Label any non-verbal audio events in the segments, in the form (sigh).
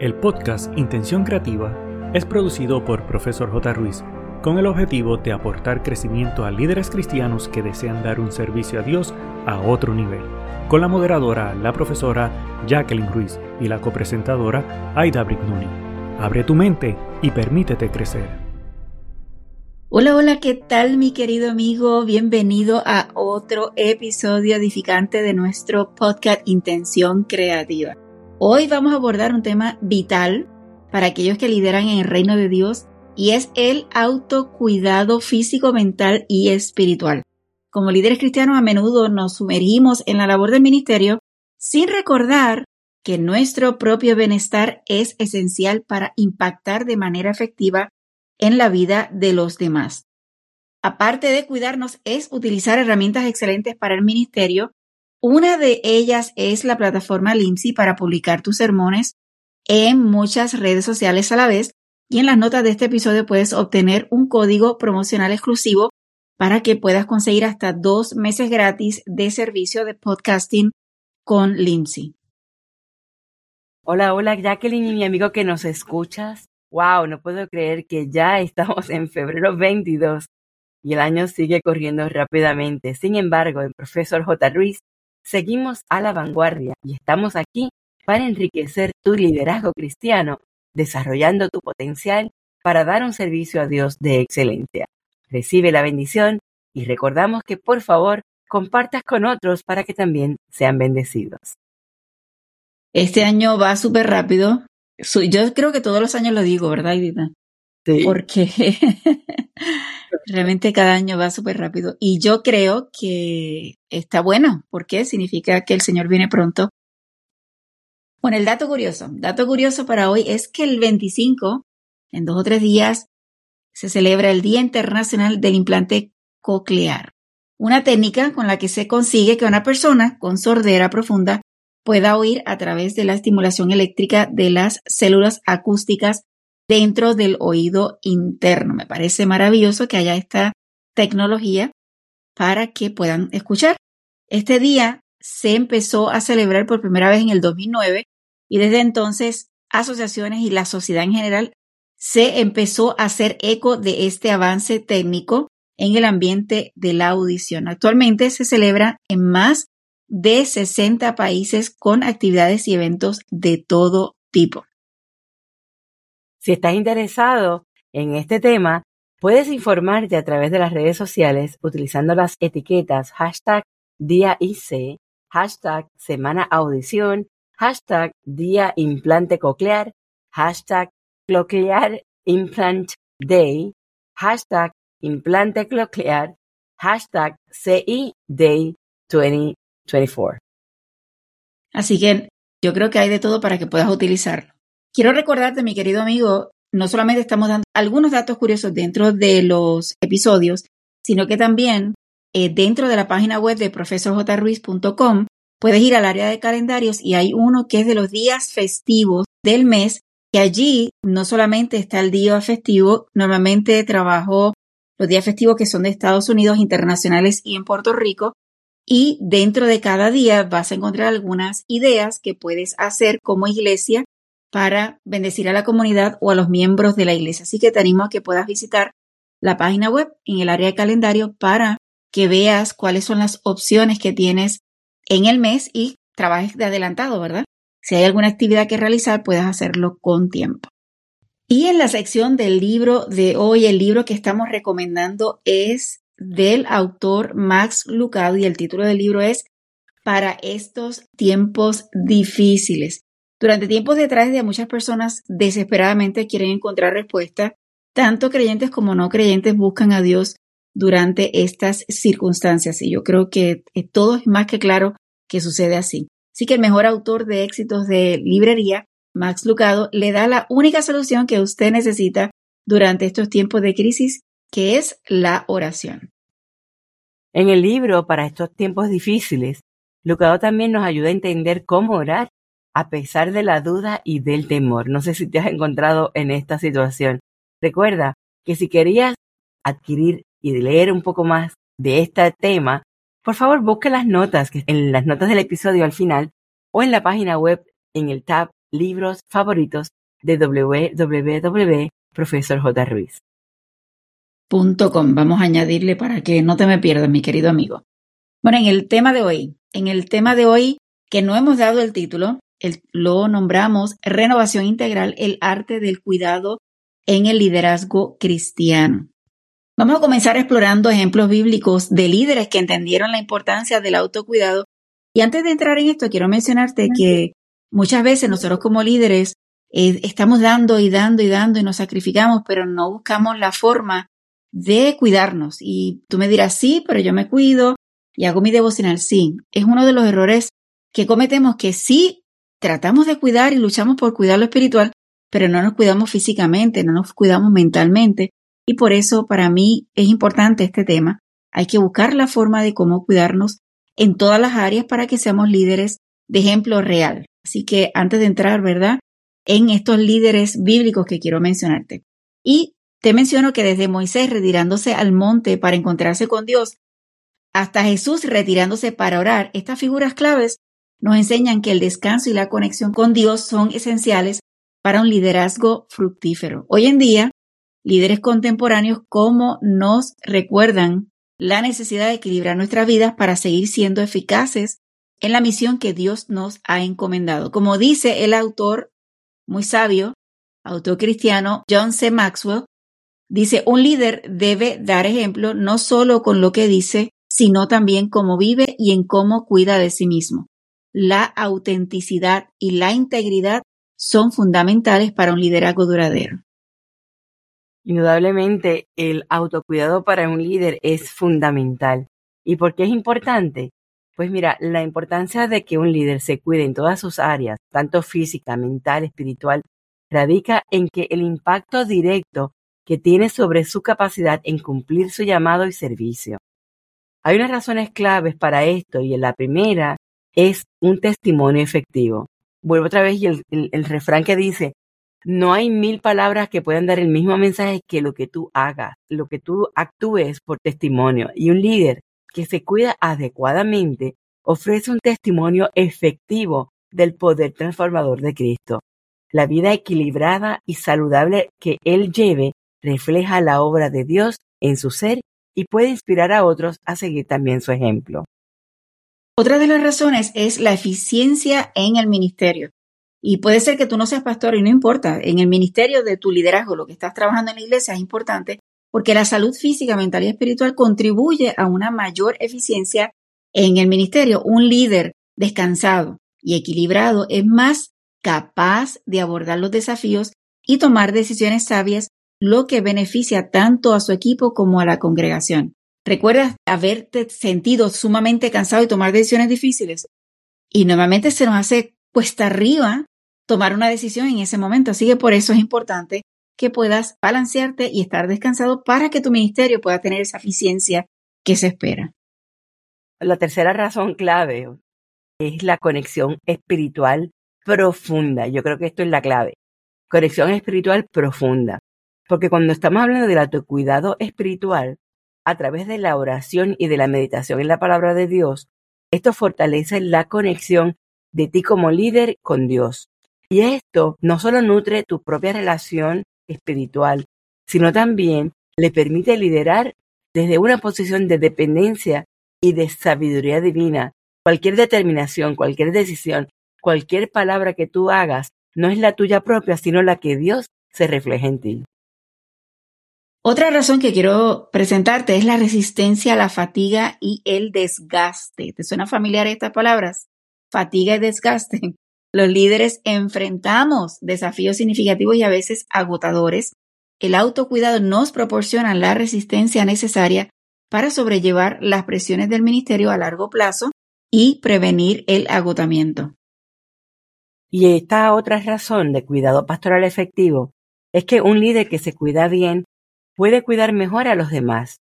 El podcast Intención Creativa es producido por Profesor J. Ruiz con el objetivo de aportar crecimiento a líderes cristianos que desean dar un servicio a Dios a otro nivel, con la moderadora, la profesora Jacqueline Ruiz y la copresentadora Aida Brignoni. Abre tu mente y permítete crecer. Hola, hola, ¿qué tal mi querido amigo? Bienvenido a otro episodio edificante de nuestro podcast Intención Creativa. Hoy vamos a abordar un tema vital para aquellos que lideran en el reino de Dios y es el autocuidado físico, mental y espiritual. Como líderes cristianos a menudo nos sumergimos en la labor del ministerio sin recordar que nuestro propio bienestar es esencial para impactar de manera efectiva en la vida de los demás. Aparte de cuidarnos, es utilizar herramientas excelentes para el ministerio una de ellas es la plataforma Limsi para publicar tus sermones en muchas redes sociales a la vez y en las notas de este episodio puedes obtener un código promocional exclusivo para que puedas conseguir hasta dos meses gratis de servicio de podcasting con Limsi. Hola, hola Jacqueline y mi amigo que nos escuchas. Wow, no puedo creer que ya estamos en febrero 22 y el año sigue corriendo rápidamente. Sin embargo, el profesor J. Ruiz Seguimos a la vanguardia y estamos aquí para enriquecer tu liderazgo cristiano, desarrollando tu potencial para dar un servicio a Dios de excelencia. Recibe la bendición y recordamos que por favor compartas con otros para que también sean bendecidos. Este año va súper rápido. Yo creo que todos los años lo digo, ¿verdad, Edita? Porque (laughs) Realmente cada año va súper rápido. Y yo creo que está bueno, porque significa que el Señor viene pronto. Bueno, el dato curioso. Dato curioso para hoy es que el 25, en dos o tres días, se celebra el Día Internacional del Implante Coclear. Una técnica con la que se consigue que una persona con sordera profunda pueda oír a través de la estimulación eléctrica de las células acústicas dentro del oído interno. Me parece maravilloso que haya esta tecnología para que puedan escuchar. Este día se empezó a celebrar por primera vez en el 2009 y desde entonces asociaciones y la sociedad en general se empezó a hacer eco de este avance técnico en el ambiente de la audición. Actualmente se celebra en más de 60 países con actividades y eventos de todo tipo. Si estás interesado en este tema, puedes informarte a través de las redes sociales utilizando las etiquetas hashtag día IC, hashtag semana audición, hashtag día implante coclear, hashtag coclear implant day, hashtag implante coclear, hashtag CI Day 2024. Así que yo creo que hay de todo para que puedas utilizarlo. Quiero recordarte, mi querido amigo, no solamente estamos dando algunos datos curiosos dentro de los episodios, sino que también eh, dentro de la página web de profesorjruiz.com puedes ir al área de calendarios y hay uno que es de los días festivos del mes, que allí no solamente está el día festivo, normalmente trabajo los días festivos que son de Estados Unidos, internacionales y en Puerto Rico, y dentro de cada día vas a encontrar algunas ideas que puedes hacer como iglesia para bendecir a la comunidad o a los miembros de la iglesia. Así que te animo a que puedas visitar la página web en el área de calendario para que veas cuáles son las opciones que tienes en el mes y trabajes de adelantado, ¿verdad? Si hay alguna actividad que realizar, puedes hacerlo con tiempo. Y en la sección del libro de hoy, el libro que estamos recomendando es del autor Max Lucado y el título del libro es Para estos tiempos difíciles. Durante tiempos de tragedia, muchas personas desesperadamente quieren encontrar respuesta. Tanto creyentes como no creyentes buscan a Dios durante estas circunstancias. Y yo creo que todo es más que claro que sucede así. Así que el mejor autor de éxitos de librería, Max Lucado, le da la única solución que usted necesita durante estos tiempos de crisis, que es la oración. En el libro Para estos tiempos difíciles, Lucado también nos ayuda a entender cómo orar a pesar de la duda y del temor. No sé si te has encontrado en esta situación. Recuerda que si querías adquirir y leer un poco más de este tema, por favor busca las notas que en las notas del episodio al final o en la página web en el tab libros favoritos de www.profesorjruiz.com. Vamos a añadirle para que no te me pierdas, mi querido amigo. Bueno, en el tema de hoy, en el tema de hoy que no hemos dado el título, lo nombramos Renovación Integral, el arte del cuidado en el liderazgo cristiano. Vamos a comenzar explorando ejemplos bíblicos de líderes que entendieron la importancia del autocuidado. Y antes de entrar en esto, quiero mencionarte que muchas veces nosotros como líderes eh, estamos dando y dando y dando y nos sacrificamos, pero no buscamos la forma de cuidarnos. Y tú me dirás, sí, pero yo me cuido y hago mi devocional. Sí, es uno de los errores que cometemos que sí tratamos de cuidar y luchamos por cuidar lo espiritual, pero no nos cuidamos físicamente, no nos cuidamos mentalmente. Y por eso para mí es importante este tema. Hay que buscar la forma de cómo cuidarnos en todas las áreas para que seamos líderes de ejemplo real. Así que antes de entrar, ¿verdad? En estos líderes bíblicos que quiero mencionarte. Y te menciono que desde Moisés retirándose al monte para encontrarse con Dios, hasta Jesús retirándose para orar, estas figuras claves nos enseñan que el descanso y la conexión con Dios son esenciales para un liderazgo fructífero. Hoy en día, líderes contemporáneos como nos recuerdan la necesidad de equilibrar nuestras vidas para seguir siendo eficaces en la misión que Dios nos ha encomendado. Como dice el autor muy sabio, autor cristiano John C. Maxwell, dice, un líder debe dar ejemplo no solo con lo que dice, sino también cómo vive y en cómo cuida de sí mismo la autenticidad y la integridad son fundamentales para un liderazgo duradero. Indudablemente, el autocuidado para un líder es fundamental. ¿Y por qué es importante? Pues mira, la importancia de que un líder se cuide en todas sus áreas, tanto física, mental, espiritual, radica en que el impacto directo que tiene sobre su capacidad en cumplir su llamado y servicio. Hay unas razones claves para esto y la primera es un testimonio efectivo. Vuelvo otra vez y el, refrán que dice, no hay mil palabras que puedan dar el mismo mensaje que lo que tú hagas, lo que tú actúes por testimonio. Y un líder que se cuida adecuadamente ofrece un testimonio efectivo del poder transformador de Cristo. La vida equilibrada y saludable que Él lleve refleja la obra de Dios en su ser y puede inspirar a otros a seguir también su ejemplo. Otra de las razones es la eficiencia en el ministerio. Y puede ser que tú no seas pastor y no importa, en el ministerio de tu liderazgo, lo que estás trabajando en la iglesia es importante porque la salud física, mental y espiritual contribuye a una mayor eficiencia en el ministerio. Un líder descansado y equilibrado es más capaz de abordar los desafíos y tomar decisiones sabias, lo que beneficia tanto a su equipo como a la congregación. ¿Recuerdas haberte sentido sumamente cansado y tomar decisiones difíciles? Y normalmente se nos hace cuesta arriba tomar una decisión en ese momento. Así que por eso es importante que puedas balancearte y estar descansado para que tu ministerio pueda tener esa eficiencia que se espera. La tercera razón clave es la conexión espiritual profunda. Yo creo que esto es la clave. Conexión espiritual profunda. Porque cuando estamos hablando del autocuidado espiritual, a través de la oración y de la meditación en la palabra de Dios, esto fortalece la conexión de ti como líder con Dios. Y esto no solo nutre tu propia relación espiritual, sino también le permite liderar desde una posición de dependencia y de sabiduría divina. Cualquier determinación, cualquier decisión, cualquier palabra que tú hagas no es la tuya propia, sino la que Dios se refleja en ti. Otra razón que quiero presentarte es la resistencia a la fatiga y el desgaste. ¿Te suena familiar estas palabras? Fatiga y desgaste. (laughs) Los líderes enfrentamos desafíos significativos y a veces agotadores. El autocuidado nos proporciona la resistencia necesaria para sobrellevar las presiones del ministerio a largo plazo y prevenir el agotamiento. Y esta otra razón de cuidado pastoral efectivo es que un líder que se cuida bien puede cuidar mejor a los demás.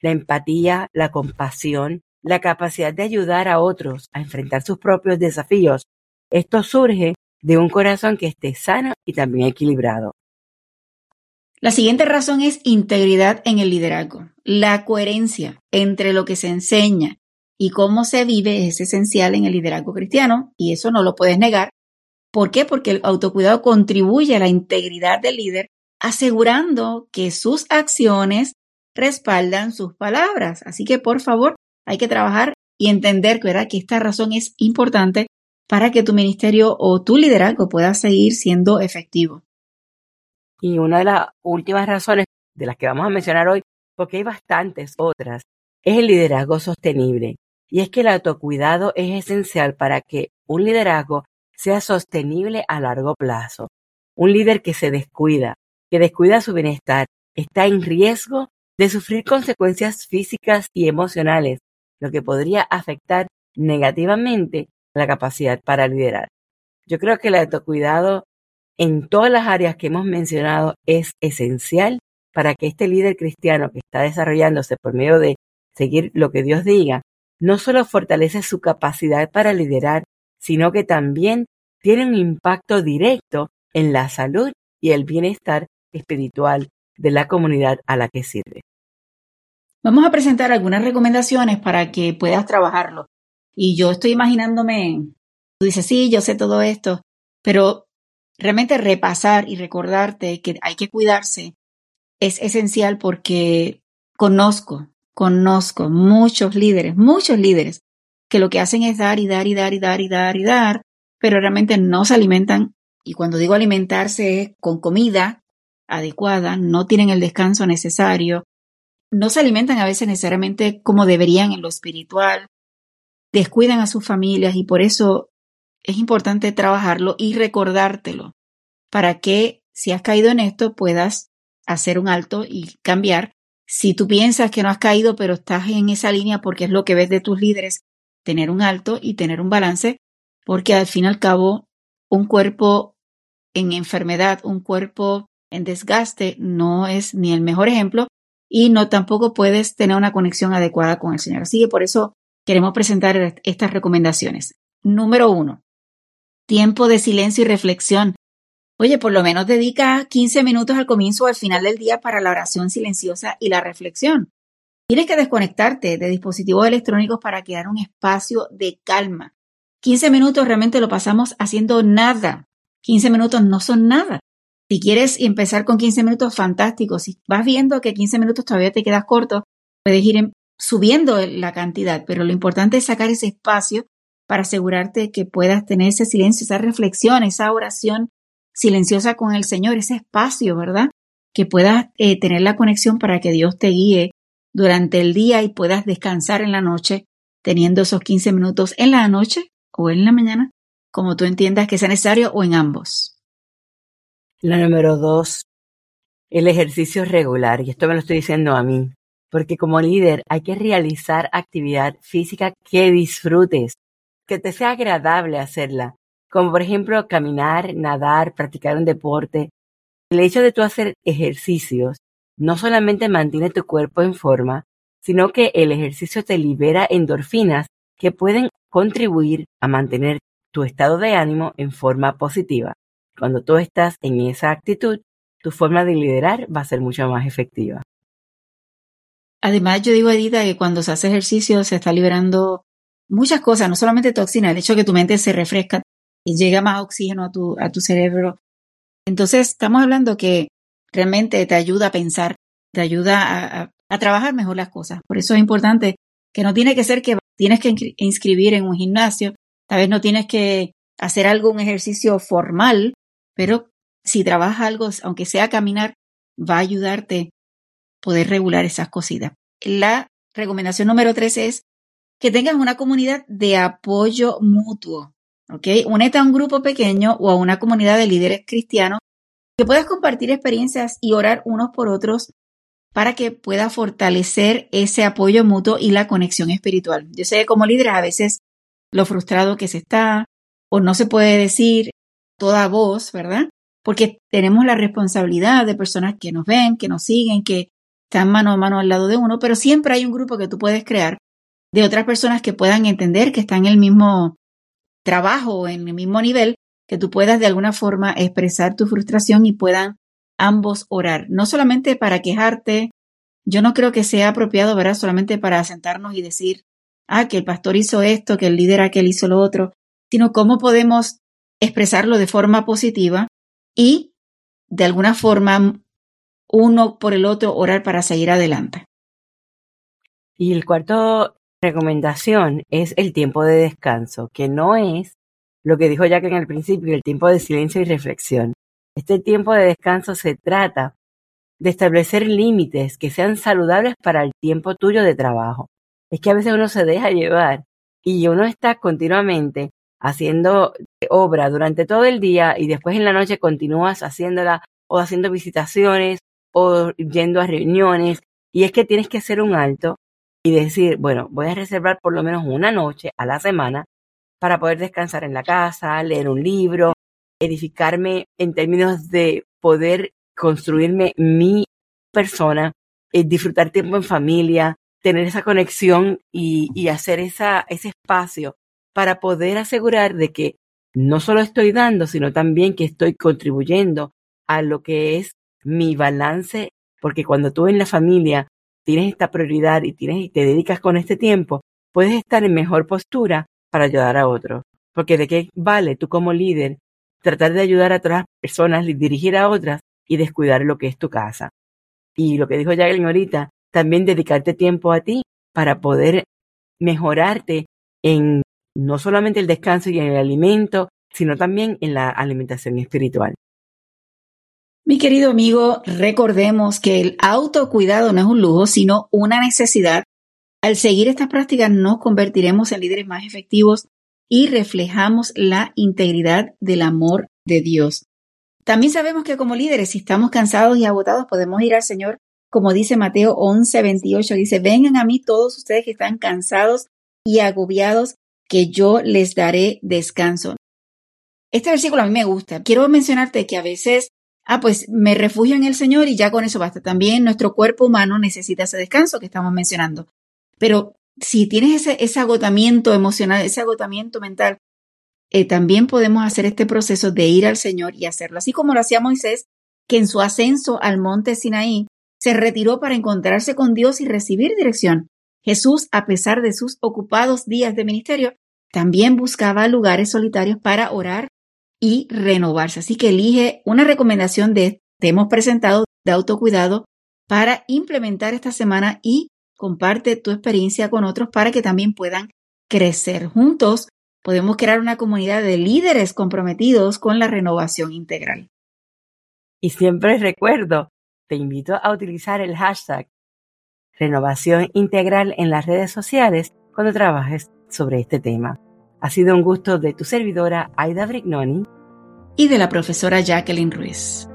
La empatía, la compasión, la capacidad de ayudar a otros a enfrentar sus propios desafíos, esto surge de un corazón que esté sano y también equilibrado. La siguiente razón es integridad en el liderazgo. La coherencia entre lo que se enseña y cómo se vive es esencial en el liderazgo cristiano y eso no lo puedes negar. ¿Por qué? Porque el autocuidado contribuye a la integridad del líder, asegurando que sus acciones respaldan sus palabras. Así que, por favor, hay que trabajar y entender ¿verdad? que esta razón es importante para que tu ministerio o tu liderazgo pueda seguir siendo efectivo. Y una de las últimas razones de las que vamos a mencionar hoy, porque hay bastantes otras, es el liderazgo sostenible. Y es que el autocuidado es esencial para que un liderazgo sea sostenible a largo plazo. Un líder que se descuida, que descuida su bienestar, está en riesgo de sufrir consecuencias físicas y emocionales, lo que podría afectar negativamente la capacidad para liderar. Yo creo que el autocuidado en todas las áreas que hemos mencionado es esencial para que este líder cristiano que está desarrollándose por medio de seguir lo que Dios diga, no solo fortalece su capacidad para liderar, sino que también tiene un impacto directo en la salud y el bienestar espiritual de la comunidad a la que sirve. Vamos a presentar algunas recomendaciones para que puedas trabajarlo. Y yo estoy imaginándome, tú dices, sí, yo sé todo esto, pero realmente repasar y recordarte que hay que cuidarse es esencial porque conozco, conozco muchos líderes, muchos líderes que lo que hacen es dar y dar y dar y dar y dar y dar, pero realmente no se alimentan. Y cuando digo alimentarse es con comida adecuada, no tienen el descanso necesario, no se alimentan a veces necesariamente como deberían en lo espiritual, descuidan a sus familias y por eso es importante trabajarlo y recordártelo para que si has caído en esto puedas hacer un alto y cambiar. Si tú piensas que no has caído pero estás en esa línea porque es lo que ves de tus líderes, tener un alto y tener un balance, porque al fin y al cabo un cuerpo en enfermedad, un cuerpo en desgaste no es ni el mejor ejemplo y no tampoco puedes tener una conexión adecuada con el Señor. Así que por eso queremos presentar estas recomendaciones. Número uno, tiempo de silencio y reflexión. Oye, por lo menos dedica 15 minutos al comienzo o al final del día para la oración silenciosa y la reflexión. Tienes que desconectarte de dispositivos electrónicos para crear un espacio de calma. 15 minutos realmente lo pasamos haciendo nada. 15 minutos no son nada. Si quieres empezar con 15 minutos, fantástico. Si vas viendo que 15 minutos todavía te quedas corto, puedes ir subiendo la cantidad, pero lo importante es sacar ese espacio para asegurarte que puedas tener ese silencio, esa reflexión, esa oración silenciosa con el Señor, ese espacio, ¿verdad? Que puedas eh, tener la conexión para que Dios te guíe durante el día y puedas descansar en la noche teniendo esos 15 minutos en la noche o en la mañana, como tú entiendas que sea necesario o en ambos. La número dos, el ejercicio regular. Y esto me lo estoy diciendo a mí porque como líder hay que realizar actividad física que disfrutes, que te sea agradable hacerla, como por ejemplo caminar, nadar, practicar un deporte. El hecho de tú hacer ejercicios no solamente mantiene tu cuerpo en forma, sino que el ejercicio te libera endorfinas que pueden contribuir a mantener tu estado de ánimo en forma positiva. Cuando tú estás en esa actitud, tu forma de liderar va a ser mucho más efectiva. Además, yo digo, Edita, que cuando se hace ejercicio se está liberando muchas cosas, no solamente toxinas, el hecho de que tu mente se refresca y llega más oxígeno a tu, a tu cerebro. Entonces, estamos hablando que realmente te ayuda a pensar, te ayuda a, a trabajar mejor las cosas. Por eso es importante que no tiene que ser que tienes que inscribir en un gimnasio, tal vez no tienes que hacer algo, un ejercicio formal, pero si trabajas algo, aunque sea caminar, va a ayudarte poder regular esas cositas. La recomendación número tres es que tengas una comunidad de apoyo mutuo. ¿Ok? Únete a un grupo pequeño o a una comunidad de líderes cristianos que puedas compartir experiencias y orar unos por otros para que pueda fortalecer ese apoyo mutuo y la conexión espiritual. Yo sé como líderes a veces lo frustrado que se está o no se puede decir toda voz, ¿verdad? Porque tenemos la responsabilidad de personas que nos ven, que nos siguen, que están mano a mano al lado de uno, pero siempre hay un grupo que tú puedes crear de otras personas que puedan entender que están en el mismo trabajo en el mismo nivel, que tú puedas de alguna forma expresar tu frustración y puedan ambos orar. No solamente para quejarte, yo no creo que sea apropiado, ¿verdad? Solamente para sentarnos y decir, ah, que el pastor hizo esto, que el líder aquel hizo lo otro, sino cómo podemos expresarlo de forma positiva y de alguna forma uno por el otro orar para seguir adelante. Y el cuarto recomendación es el tiempo de descanso, que no es lo que dijo Jack en el principio, el tiempo de silencio y reflexión. Este tiempo de descanso se trata de establecer límites que sean saludables para el tiempo tuyo de trabajo. Es que a veces uno se deja llevar y uno está continuamente haciendo obra durante todo el día y después en la noche continúas haciéndola o haciendo visitaciones o yendo a reuniones. Y es que tienes que hacer un alto y decir, bueno, voy a reservar por lo menos una noche a la semana para poder descansar en la casa, leer un libro, edificarme en términos de poder construirme mi persona, eh, disfrutar tiempo en familia, tener esa conexión y, y hacer esa, ese espacio para poder asegurar de que no solo estoy dando, sino también que estoy contribuyendo a lo que es mi balance, porque cuando tú en la familia tienes esta prioridad y tienes y te dedicas con este tiempo, puedes estar en mejor postura para ayudar a otros. Porque de qué vale tú como líder tratar de ayudar a otras personas, dirigir a otras y descuidar lo que es tu casa. Y lo que dijo Jacqueline ahorita, también dedicarte tiempo a ti para poder mejorarte en no solamente el descanso y el alimento, sino también en la alimentación espiritual. Mi querido amigo, recordemos que el autocuidado no es un lujo, sino una necesidad. Al seguir estas prácticas nos convertiremos en líderes más efectivos y reflejamos la integridad del amor de Dios. También sabemos que como líderes, si estamos cansados y agotados, podemos ir al Señor, como dice Mateo 11, 28, dice, vengan a mí todos ustedes que están cansados y agobiados, que yo les daré descanso. Este versículo a mí me gusta. Quiero mencionarte que a veces, ah, pues me refugio en el Señor y ya con eso basta. También nuestro cuerpo humano necesita ese descanso que estamos mencionando. Pero si tienes ese, agotamiento emocional, ese agotamiento mental, eh, también podemos hacer este proceso de ir al Señor y hacerlo. Así como lo hacía Moisés, que en su ascenso al monte Sinaí se retiró para encontrarse con Dios y recibir dirección. Jesús, a pesar de sus ocupados días de ministerio, también buscaba lugares solitarios para orar y renovarse. Así que elige una recomendación de te hemos presentado de autocuidado para implementar esta semana y comparte tu experiencia con otros para que también puedan crecer. Juntos podemos crear una comunidad de líderes comprometidos con la renovación integral. Y siempre recuerdo, te invito a utilizar el hashtag renovación integral en las redes sociales cuando trabajes sobre este tema. Ha sido un gusto de tu servidora Aida Brignoni y de la profesora Jacqueline Ruiz.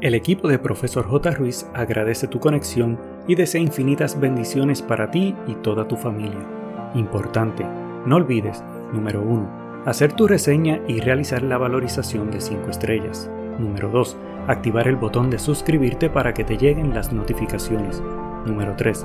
El equipo de Profesor J. Ruiz agradece tu conexión y desea infinitas bendiciones para ti y toda tu familia. Importante, no olvides, número 1, hacer tu reseña y realizar la valorización de 5 estrellas. Número 2, activar el botón de suscribirte para que te lleguen las notificaciones. Número 3,